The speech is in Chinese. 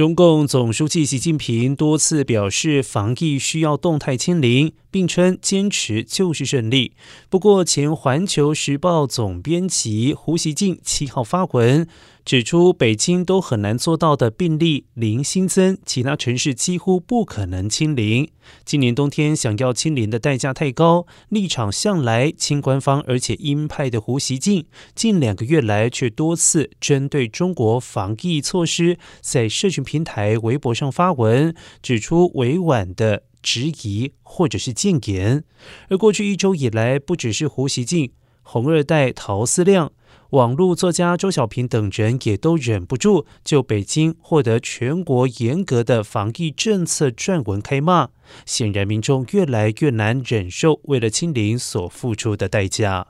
中共总书记习近平多次表示，防疫需要动态清零，并称坚持就是胜利。不过，前《环球时报》总编辑胡锡进七号发文。指出，北京都很难做到的病例零新增，其他城市几乎不可能清零。今年冬天想要清零的代价太高，立场向来亲官方而且鹰派的胡锡进，近两个月来却多次针对中国防疫措施，在社群平台微博上发文，指出委婉的质疑或者是谏言。而过去一周以来，不只是胡锡进，红二代陶思亮。网络作家周小平等人也都忍不住就北京获得全国严格的防疫政策撰文开骂，显然民众越来越难忍受为了清零所付出的代价。